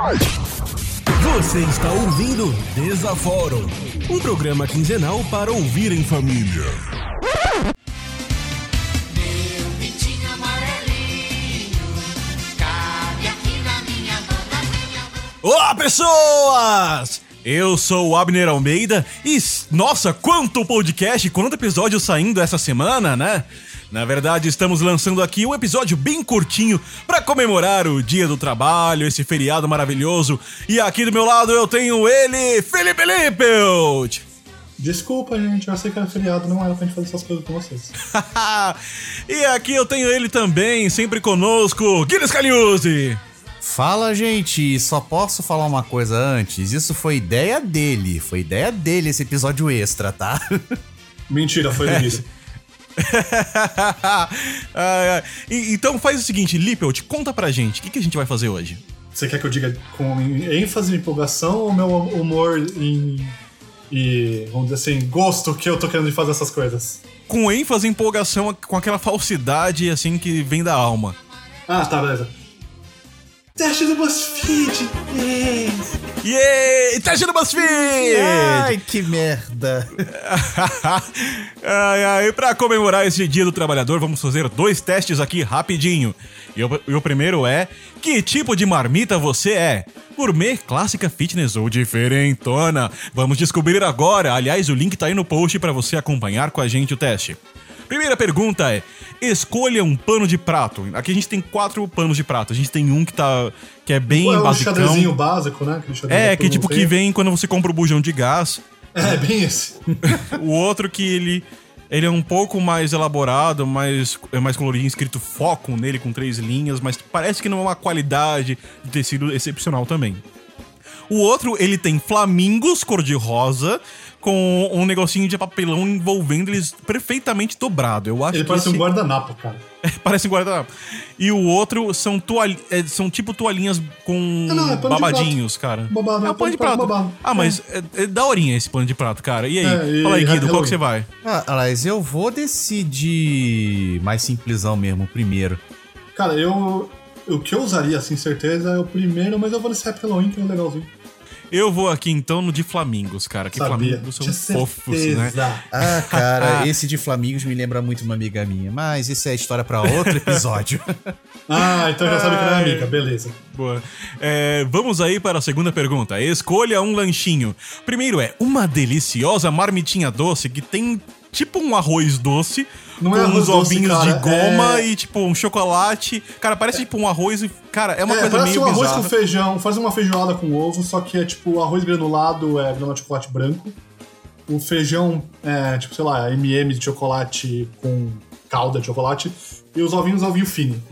Você está ouvindo Desaforo, um programa quinzenal para ouvir em família. Olá, pessoas! Eu sou o Abner Almeida e, nossa, quanto podcast, quanto episódio saindo essa semana, né? Na verdade, estamos lançando aqui um episódio bem curtinho para comemorar o Dia do Trabalho, esse feriado maravilhoso. E aqui do meu lado eu tenho ele, Felipe Lippelt! Desculpa, gente, eu sei que era feriado, não era pra gente fazer essas coisas com vocês. e aqui eu tenho ele também, sempre conosco, Guilherme Scaliuzzi! Fala, gente, só posso falar uma coisa antes. Isso foi ideia dele. Foi ideia dele esse episódio extra, tá? Mentira, foi delícia. E- então faz o seguinte, Lippelt, conta pra gente, o que, que a gente vai fazer hoje? Você quer que eu diga com ênfase e empolgação ou meu humor em. e, vamos dizer assim, gosto que eu tô querendo de fazer essas coisas? Com ênfase e empolgação, com aquela falsidade, assim, que vem da alma. Ah, tá, beleza. Teste do BuzzFeed! Yeah. Yay! Teste do BuzzFeed! Ai, que merda. ai, ai, pra comemorar esse dia do trabalhador, vamos fazer dois testes aqui rapidinho. E o, e o primeiro é: que tipo de marmita você é? Gourmet, clássica, fitness ou diferentona? Vamos descobrir agora. Aliás, o link tá aí no post pra você acompanhar com a gente o teste. Primeira pergunta é: escolha um pano de prato. Aqui a gente tem quatro panos de prato. A gente tem um que tá que é bem é um basicão. xadrezinho básico, né? É, que tipo que vem quando você compra o bujão de gás. É, bem esse. O outro que ele ele é um pouco mais elaborado, mais é mais coloridinho, escrito foco nele com três linhas, mas parece que não é uma qualidade de tecido excepcional também. O outro, ele tem flamingos cor-de-rosa com um negocinho de papelão envolvendo eles perfeitamente dobrado. Eu acho Ele que parece esse... um guardanapo, cara. parece um guardanapo. E o outro são toalhi... é, são tipo toalhinhas com não, é pano de babadinhos, cara. Babado, é é um pano de pano de prato. babado. Ah, mas é. É, daorinha esse pano de prato, cara. E aí? É, e Fala aí, Guido, qual que você vai? Ah, aliás, eu vou decidir mais simplesão mesmo, primeiro. Cara, eu. O que eu usaria, assim, certeza, é o primeiro, mas eu vou nesse Happy Halloween, que é legalzinho. Eu vou aqui então no de flamingos, cara. Que Sabia. flamingos são Tinha fofos, certeza. né? Ah, cara, esse de Flamingos me lembra muito uma amiga minha, mas isso é história pra outro episódio. Ah, então já sabe que não é amiga, beleza. Boa. É, vamos aí para a segunda pergunta. Escolha um lanchinho. Primeiro é uma deliciosa marmitinha doce que tem tipo um arroz doce. Não com é uns doce, ovinhos cara, de goma é- e tipo um chocolate. Cara, parece tipo um arroz e. Cara, é uma é, coisa meio um arroz bizarra. com feijão, faz uma feijoada com ovo, só que é tipo arroz granulado, é granulado de chocolate branco. O feijão é, tipo, sei lá, MM de chocolate com calda de chocolate. E os ovinhos, ovinho fino.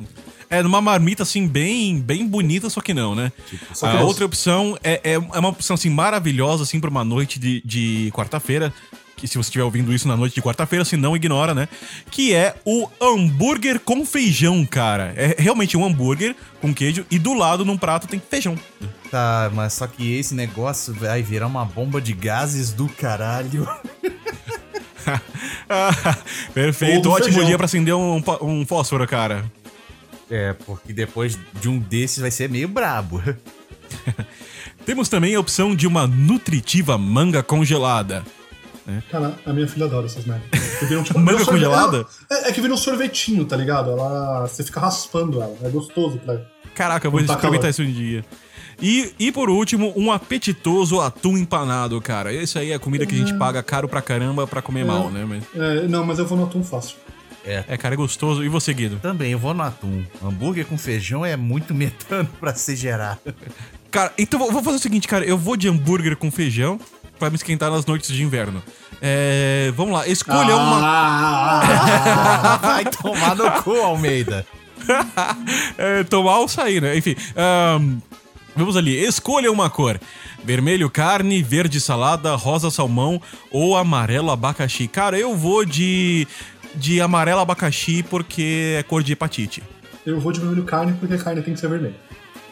É numa marmita assim bem, bem bonita, só que não, né? só a outra opção é, é, é uma opção assim maravilhosa assim para uma noite de, de quarta-feira, que se você estiver ouvindo isso na noite de quarta-feira, se não ignora, né? Que é o hambúrguer com feijão, cara. É realmente um hambúrguer com queijo e do lado num prato tem feijão. Tá, mas só que esse negócio vai virar uma bomba de gases do caralho. Ah, Perfeito, ótimo feijão. dia pra acender um, um fósforo, cara. É, porque depois de um desses vai ser meio brabo. Temos também a opção de uma nutritiva manga congelada. Cara, a minha filha adora essas merdas. Viram, tipo, Manga congelada? É, é que vira um sorvetinho, tá ligado? Ela. Você fica raspando ela. É gostoso pra. Caraca, eu vou experimentar isso um dia. E, e por último, um apetitoso atum empanado, cara. Esse aí é a comida que a gente paga caro pra caramba pra comer mal, né? Mas, É, não, mas eu vou no atum fácil. é, cara, é gostoso. E você, Guido? Também, eu vou no atum. Hambúrguer com feijão é muito metano pra se gerar. Cara, então vou fazer o seguinte, cara. Eu vou de hambúrguer com feijão pra me esquentar nas noites de inverno. É, vamos lá, escolha uma. Ah, Vai tomar no cu, Almeida. é, tomar ou sair, né? Enfim, ahn, vamos ali. Escolha uma cor: vermelho carne, verde salada, rosa salmão ou amarelo abacaxi. Cara, eu vou de de amarelo abacaxi porque é cor de hepatite. eu vou de vermelho carne porque carne tem que ser vermelha.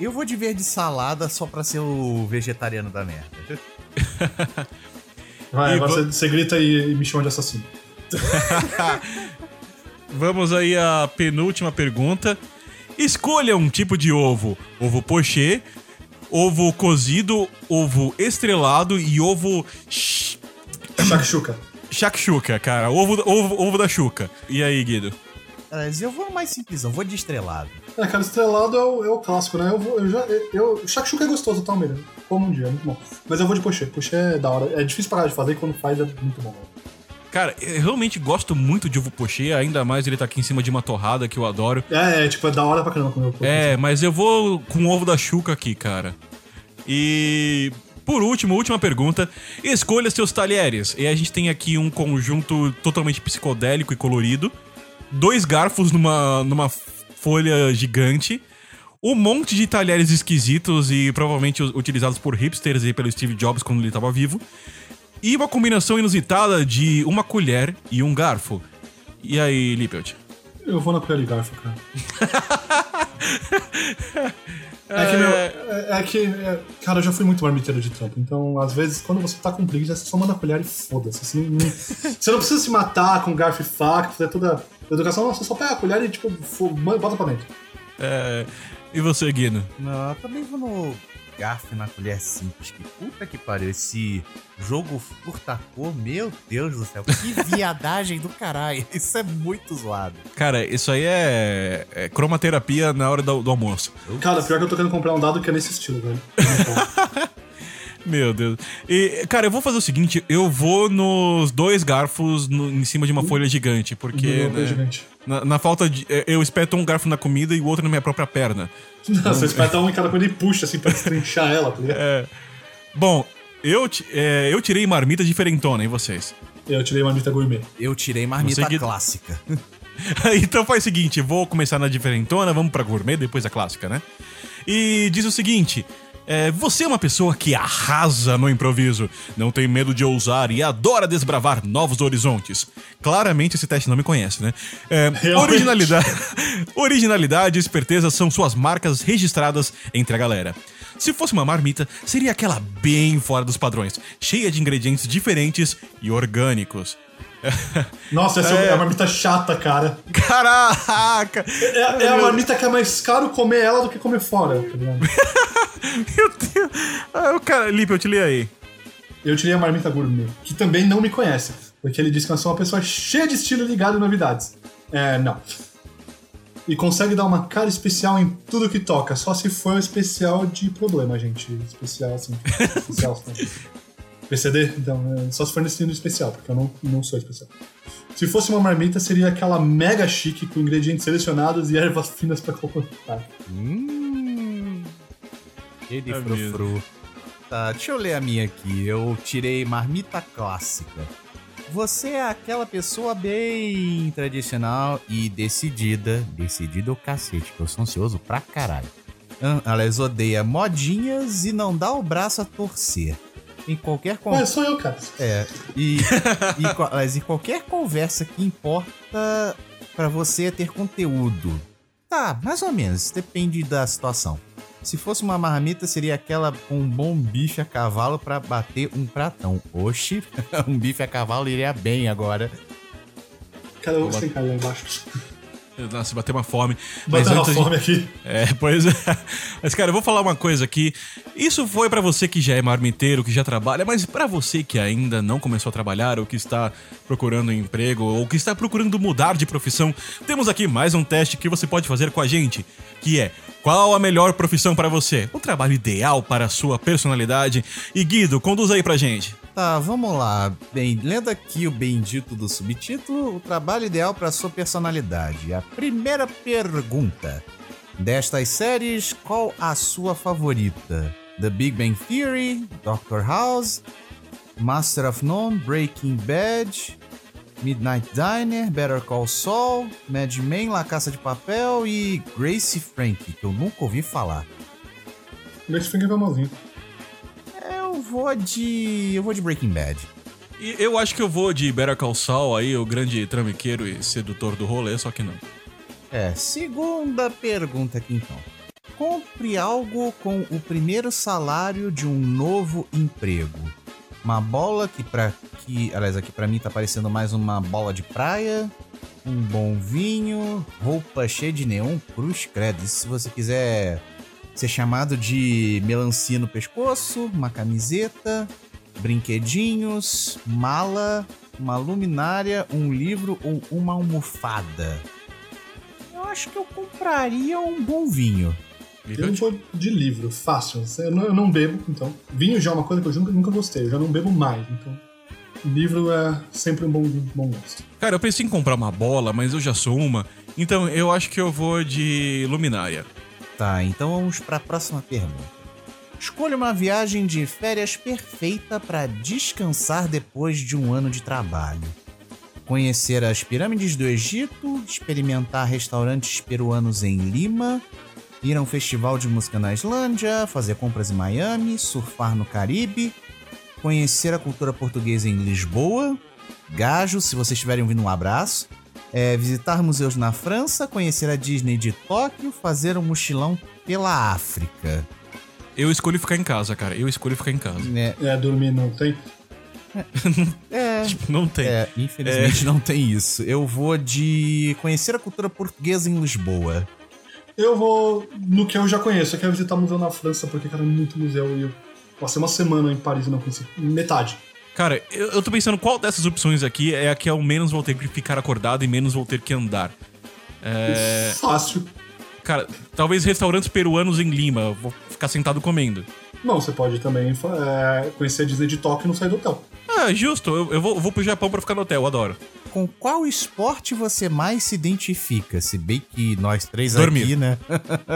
Eu vou de verde salada só pra ser o vegetariano da merda. Vai, você, você grita e, e me chama de assassino. Vamos aí à penúltima pergunta. Escolha um tipo de ovo: ovo pochê, ovo cozido, ovo estrelado e ovo sh- Shakshuka. shakshuka, cara. Ovo, ovo, ovo da chuca. E aí, Guido? Eu vou mais simplesão, vou de estrelado. É, cara, estrelado é o, é o clássico, né? Eu, vou, eu já. Eu, eu, Shakshuka é gostoso também, né? Um é muito bom. Mas eu vou de pochê. Pochê é da hora. É difícil parar de fazer e quando faz é muito bom. Cara, eu realmente gosto muito de ovo pochê, ainda mais ele tá aqui em cima de uma torrada que eu adoro. É, é, tipo, é da hora pra caramba comer o pochê. É, mas eu vou com o ovo da chuca aqui, cara. E por último, última pergunta. Escolha seus talheres. E a gente tem aqui um conjunto totalmente psicodélico e colorido. Dois garfos numa, numa folha gigante. Um monte de talheres esquisitos e provavelmente utilizados por hipsters e pelo Steve Jobs quando ele estava vivo. E uma combinação inusitada de uma colher e um garfo. E aí, Lippelt? Eu vou na colher de garfo, cara. É que, meu, é, é que, é, cara, eu já fui muito marmiteiro de trampo, então às vezes quando você tá com preguiça, você só manda a colher e foda-se. Você não, não- você não precisa se matar com garfo e faca, fazer toda a educação, não, você só pega a colher e tipo, bota pra dentro. É, e você, Guino? Não, eu também vou no garfo e na colher simples. Que puta que pariu. Esse jogo furtacor, meu Deus do céu. Que viadagem do caralho. Isso é muito zoado. Cara, isso aí é, é cromaterapia na hora do, do almoço. Cara, pior que eu tô querendo comprar um dado que é nesse estilo, velho. Meu Deus. E, cara, eu vou fazer o seguinte: eu vou nos dois garfos no- em cima de uma folha gigante, porque. Né, gigante. na, na falta de. é, Eu espeto um garfo na comida e o outro na minha própria perna. Não, você espeta um em cada coisa e puxa assim pra destrinchar ela, tá ligado? Bom, eu, é, eu tirei marmita diferentona, e vocês? Eu tirei marmita gourmet. Eu tirei marmita que- clássica. então faz o seguinte, vou começar na diferentona, vamos pra gourmet, depois a clássica, né? E diz o seguinte: é, você é uma pessoa que arrasa no improviso, não tem medo de ousar e adora desbravar novos horizontes. Claramente esse teste não me conhece, né? É, originalidade, originalidade e esperteza são suas marcas registradas entre a galera. Se fosse uma marmita, seria aquela bem fora dos padrões, cheia de ingredientes diferentes e orgânicos. Nossa, essa é, a marmita chata, cara. Caraca! É, é a marmita que é mais caro comer ela do que comer fora, tá ligado? Meu Deus. Ah, cara, Lipe, eu te li aí. Eu tirei a marmita gourmet, que também não me conhece, porque ele diz que eu sou uma pessoa cheia de estilo ligado em novidades. É, não. E consegue dar uma cara especial em tudo que toca, só se for um especial de problema, gente. Especial, assim. especial, assim. PCD? Então, é, só se for nesse estilo especial, porque eu não, não sou especial. Se fosse uma marmita, seria aquela mega chique com ingredientes selecionados e ervas finas pra completar. Hum. Cheio de É frufru. Tá, deixa eu ler a minha aqui. Eu tirei marmita clássica. Você é aquela pessoa bem tradicional e decidida. Decidida o cacete, que eu sou ansioso pra caralho. Aliás, odeia modinhas e não dá o braço a torcer. Em qualquer con- Ué, sou eu, cara. é, e, e, mas em qualquer conversa que importa pra você ter conteúdo. Tá, mais ou menos, depende da situação. Se fosse uma marmita, seria aquela com um bom bife a cavalo pra bater um pratão. Oxi, um bife a cavalo iria bem agora. Cara, eu sem lá embaixo. Nossa, bateu uma fome. Mas Batendo a antes a gente- fome aqui. É, pois é. Mas, cara, eu vou falar uma coisa aqui. Isso foi pra você que já é marmiteiro, que já trabalha, mas pra você que ainda não começou a trabalhar, ou que está procurando um emprego, ou que está procurando mudar de profissão, temos aqui mais um teste que você pode fazer com a gente, que é qual a melhor profissão pra você? O trabalho ideal para a sua personalidade? E Guido, conduz aí pra gente. Tá, vamos lá. Bem, lendo aqui o bendito do subtítulo, o trabalho ideal para sua personalidade. A primeira pergunta. Destas séries, qual a sua favorita? The Big Bang Theory, Doctor House, Master of None, Breaking Bad, Midnight Diner, Better Call Saul, Mad Men, La Caça de Papel e Grace Frank, que eu nunca ouvi falar. Grace Frank é famosinho. Eu vou de. Eu vou de Breaking Bad. E eu acho que eu vou de Better Call Saul aí, o grande trambiqueiro e sedutor do rolê, só que não. É, segunda pergunta aqui então. Compre algo com o primeiro salário de um novo emprego. Uma bola que para que, aliás, aqui pra mim tá parecendo mais uma bola de praia, um bom vinho, roupa cheia de neon, cruz credo. Isso se você quiser ser chamado de melancia no pescoço, uma camiseta, brinquedinhos, mala, uma luminária, um livro ou uma almofada. Eu acho que eu compraria um bom vinho. Eu não vou de livro, fácil. Eu não, eu não bebo, então. Vinho já é uma coisa que eu nunca, nunca gostei, eu já não bebo mais, então. Livro é sempre um bom, bom gosto. Cara, eu pensei em comprar uma bola, mas eu já sou uma. Então eu acho que eu vou de luminária. Tá, então vamos para a próxima pergunta. Escolha uma viagem de férias perfeita para descansar depois de um ano de trabalho. Conhecer as pirâmides do Egito, experimentar restaurantes peruanos em Lima, ir a um festival de música na Islândia, fazer compras em Miami, surfar no Caribe, conhecer a cultura portuguesa em Lisboa, Gajo, se vocês estiverem ouvindo um abraço, é, visitar museus na França, conhecer a Disney de Tóquio, fazer um mochilão pela África. Eu escolho ficar em casa, cara. Eu escolho ficar em casa. É, É, dormir não tem. é, Tipo, não tem. é, infelizmente não tem isso. Eu vou de conhecer a cultura portuguesa em Lisboa. Eu vou no que eu já conheço. Eu quero visitar museu na França, porque, cara, é muito museu. E eu passei uma semana em Paris e não conheci metade. Cara, eu, eu tô pensando qual dessas opções aqui é a que ao menos vou ter que ficar acordado e menos vou ter que andar. É. Fácil. Cara, talvez restaurantes peruanos em Lima. eu Vou ficar sentado comendo. Não, você pode também é, conhecer a Disney de Tóquio e não sair do hotel. Ah, justo. Eu, eu vou, eu vou pro Japão pra ficar no hotel, eu adoro. Com qual esporte você mais se identifica? Se bem que nós três Dormir. aqui, né?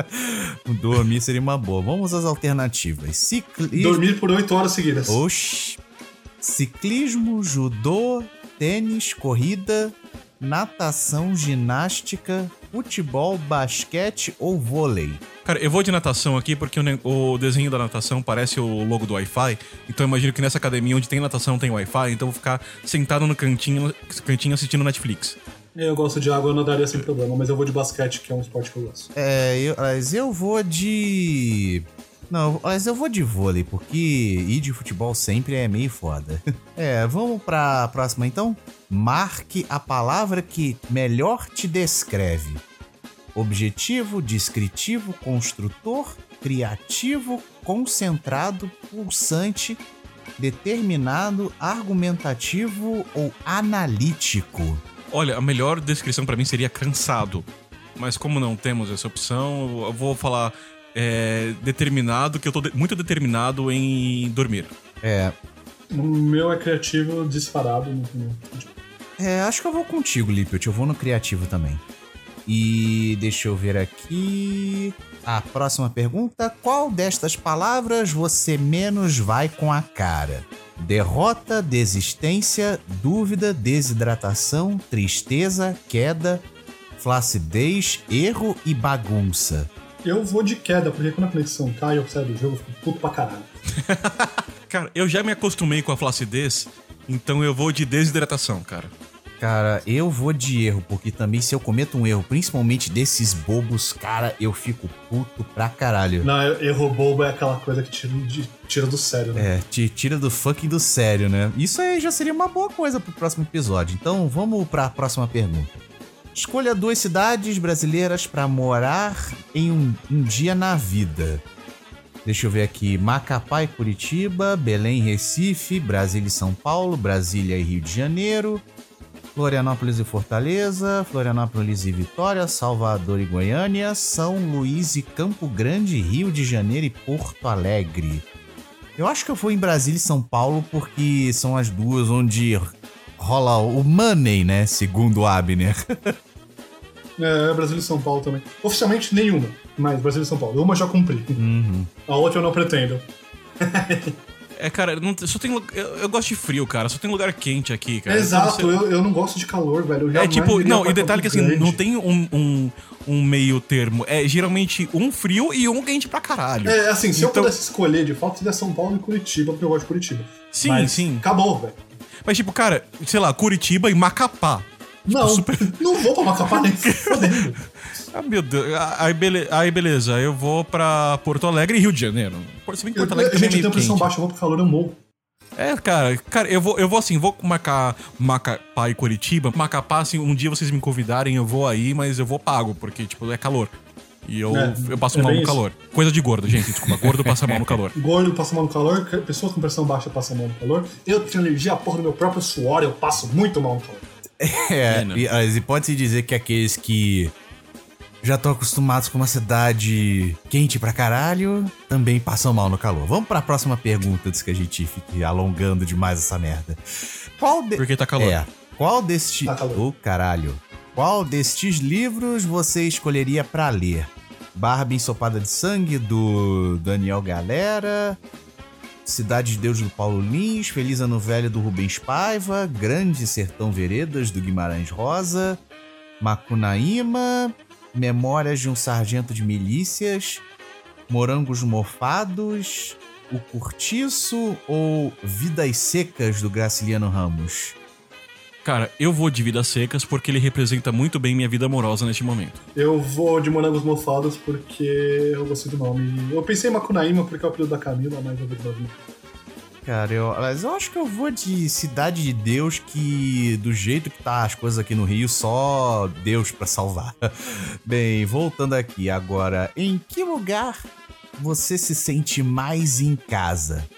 Dormir seria uma boa. Vamos às alternativas. Ciclismo. Dormir por oito horas seguidas. Oxi. Ciclismo, judô, tênis, corrida, natação, ginástica, futebol, basquete ou vôlei? Cara, eu vou de natação aqui porque o, desenho da natação parece o logo do Wi-Fi. Então eu imagino que nessa academia onde tem natação tem Wi-Fi. Então eu vou ficar sentado no cantinho, cantinho assistindo Netflix. Eu gosto de água, eu nadaria sem problema, mas eu vou de basquete, que é um esporte que eu gosto. É, eu, mas eu vou de. Não, mas eu vou de vôlei, porque ir de futebol sempre é meio foda. É, vamos pra próxima então? Marque a palavra que melhor te descreve: objetivo, descritivo, construtor, criativo, concentrado, pulsante, determinado, argumentativo ou analítico. Olha, a melhor descrição pra mim seria cansado. Mas como não temos essa opção, eu vou falar é, determinado, que eu tô de- muito determinado em dormir. É, O meu é criativo disparado. no- É, acho que eu vou contigo, Lippert. Eu vou no criativo também. E deixa eu ver aqui. A próxima pergunta: Qual destas palavras você menos vai com a cara? Derrota, desistência, dúvida, desidratação, tristeza, queda, flacidez, erro e bagunça. Eu vou de queda, porque quando a conexão cai, eu saio do jogo, eu fico puto pra caralho. Cara, eu já me acostumei com a flacidez, então eu vou de desidratação, cara. Cara, eu vou de erro, porque também se eu cometo um erro, principalmente desses bobos, cara, eu fico puto pra caralho. Não, erro bobo é aquela coisa que tira, de- tira do sério, né? É, te tira do fucking do sério, né? Isso aí já seria uma boa coisa pro próximo episódio. Então vamos pra próxima pergunta. Escolha duas cidades brasileiras pra morar em um, um dia na vida. Deixa eu ver aqui: Macapá e Curitiba, Belém e Recife, Brasília e São Paulo, Brasília e Rio de Janeiro, Florianópolis e Fortaleza, Florianópolis e Vitória, Salvador e Goiânia, São Luís e Campo Grande, Rio de Janeiro e Porto Alegre. Eu acho que eu vou em Brasília e São Paulo porque são as duas onde rola o money, né? Segundo o Abner. É, Brasil e São Paulo também. Oficialmente nenhuma, mas Brasil e São Paulo. Uma já cumpri. Uhum. A outra eu não pretendo. É, cara, não, só tem. Eu, eu gosto de frio, cara. Só tem lugar quente aqui, cara. Exato, Então, você- eu, eu não gosto de calor, velho. Eu É tipo, não, e detalhe que assim, Grande. não tem um, um, um meio termo. É geralmente um frio e um quente pra caralho. É, assim, se eu Então- pudesse escolher, de fato, seria São Paulo e Curitiba, porque eu gosto de Curitiba. Sim, Mas sim. Acabou, velho. Mas tipo, cara, sei lá, Curitiba e Macapá. Não, super- não vou pra Macapá nem fodendo. Ah, meu Deus. Aí, bele... Aí beleza, eu vou pra Porto Alegre e Rio de Janeiro. Se bem que Porto Alegre também é Gente, eu meio pressão quente. baixa, eu vou pro calor, eu morro. É, cara, cara, eu vou, eu vou assim, vou marcar Macapá e Curitiba. Macapá, assim, um dia vocês me convidarem, eu vou aí, mas eu vou pago, porque, tipo, é calor. E eu, É, eu passo é mal no isso. calor. Coisa de gordo, gente. Desculpa, gordo passa mal no calor. Gordo passa mal no calor, pessoas com pressão baixa passam mal no calor. Eu tenho alergia à porra do meu próprio suor, eu passo muito mal no calor. É, É, né? e, mas e pode-se dizer que aqueles que já estão acostumados com uma cidade quente pra caralho também passam mal no calor. Vamos pra próxima pergunta antes que a gente fique alongando demais essa merda. Qual de... Porque tá calor. É. Qual destes. Tá calor. Ô, caralho. Qual destes livros você escolheria pra ler? Barbie Ensopada de Sangue, do Daniel Galera. Cidade de Deus do Paulo Lins, Feliz Ano Velho do Rubens Paiva, Grande Sertão Veredas do Guimarães Rosa, Macunaíma, Memórias de um Sargento de Milícias, Morangos Mofados, O Curtiço ou Vidas Secas do Graciliano Ramos? Cara, eu vou de Vidas Secas porque ele representa muito bem minha vida amorosa neste momento. Eu vou de morangos mofados porque eu gostei do nome. Eu pensei em Macunaíma porque é o apelido da Camila, mas eu vou de. Cara, eu, mas eu acho que eu vou de Cidade de Deus, que do jeito que tá as coisas aqui no Rio, só Deus pra salvar. Bem, voltando aqui agora, em que lugar você se sente mais em casa?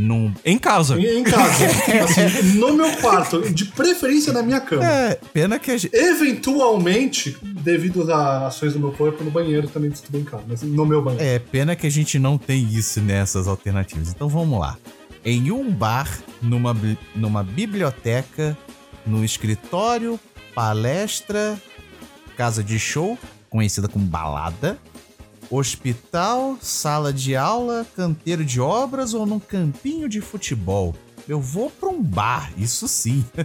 Num. Em casa. Em, casa, assim, no meu quarto, de preferência na minha cama. É, pena que a gente. Eventualmente, devido às ações do meu corpo, no banheiro também estou em casa, mas no meu banheiro. É, pena que a gente não tem isso nessas alternativas. Então vamos lá. Em um bar, numa, numa biblioteca, no escritório, palestra, casa de show, conhecida como balada, hospital, sala de aula, canteiro de obras ou num campinho de futebol. Eu vou pra um bar, isso sim.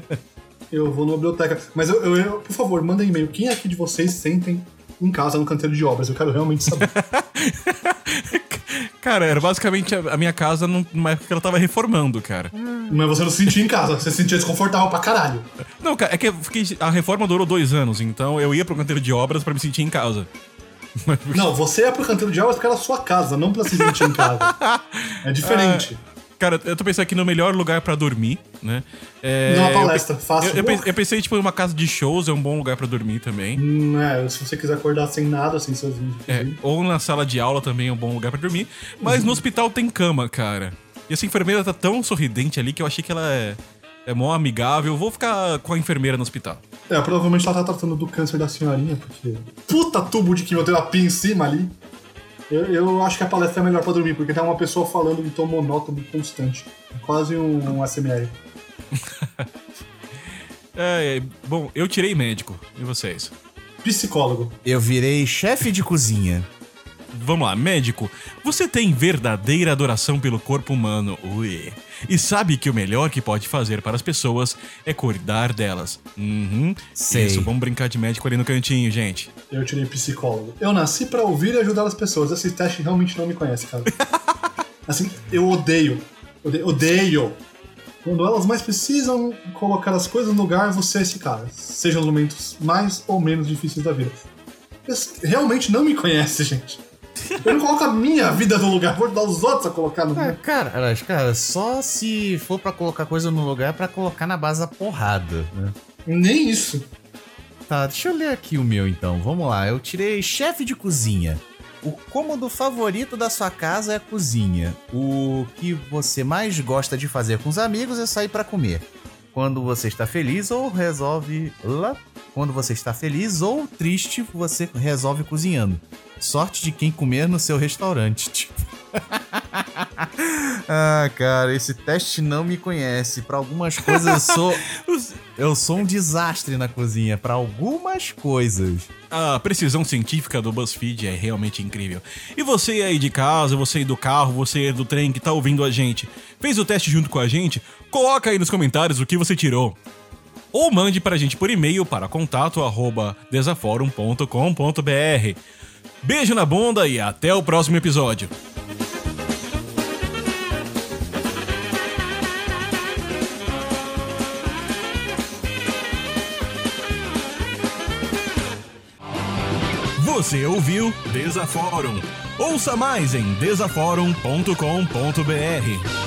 Eu vou numa biblioteca. Mas eu, eu- eu- por favor, manda um e-mail. Quem aqui de vocês sentem em casa no canteiro de obras? Eu quero realmente saber. Cara, era basicamente a, minha casa num- numa época que ela tava reformando, cara. Mas você não se sentia em casa, você se sentia desconfortável pra caralho. Não, cara, é que a reforma durou dois anos, então eu ia pro canteiro de obras pra me sentir em casa. Não, você é pro canteiro de obras porque era a sua casa, não pra se sentir em casa. É diferente. Cara, eu tô pensando aqui no melhor lugar pra dormir, né? É, Numa eu palestra, pe- fácil. Eu, eu eu pensei, tipo, em uma casa de shows é um bom lugar pra dormir também. Hum, é, se você quiser acordar sem nada, sem seus É, ou na sala de aula também é um bom lugar pra dormir. Mas Uhum. no hospital tem cama, cara. E essa enfermeira tá tão sorridente ali que eu achei que ela é, é mó amigável. Vou ficar com a enfermeira no hospital. É, provavelmente ela tá tratando do câncer da senhorinha, porque. Puta tubo de quimioterapia em cima ali. Eu, eu acho que a palestra é melhor pra dormir, porque tem uma pessoa falando em tom monótono constante. É quase um, um SMR. É, bom, eu tirei médico. E vocês? Psicólogo. Eu virei chefe de cozinha. Vamos lá, médico. Você tem verdadeira adoração pelo corpo humano, ui. E sabe que o melhor que pode fazer para as pessoas é cuidar delas. Uhum. Sei. Isso, vamos brincar de médico ali no cantinho, gente. Eu tirei psicólogo. Eu nasci pra ouvir e ajudar as pessoas. Esse teste realmente não me conhece, cara. Assim, eu odeio. Odeio. odeio. Quando elas mais precisam colocar as coisas no lugar, você é esse cara. Seja nos momentos mais ou menos difíceis da vida. Realmente não me conhece, gente. Eu não coloco a minha vida no lugar, vou ajudar os outros a colocar no É, lugar. cara, mas, cara, só se for pra colocar coisa no lugar é pra colocar na base da porrada, né? Nem isso. Tá, deixa eu ler aqui o meu então. Vamos lá. Eu tirei chefe de cozinha. O cômodo favorito da sua casa é a cozinha. O que você mais gosta de fazer com os amigos é sair pra comer. Quando você está feliz ou resolve. Lá. Quando você está feliz ou triste, você resolve cozinhando. Sorte de quem comer no seu restaurante. Tipo. ah, cara, esse teste não me conhece. Pra algumas coisas eu sou. Eu sou um desastre na cozinha. Pra algumas coisas. A precisão científica do BuzzFeed é realmente incrível. E você aí de casa, você aí do carro, você aí do trem que tá ouvindo a gente, fez o teste junto com a gente? Coloca aí nos comentários o que você tirou. Ou mande pra gente por e-mail para contato arroba desaforum.com.br. Beijo na bunda e até o próximo episódio. Você ouviu Desaforum. Ouça mais em desaforum.com.br.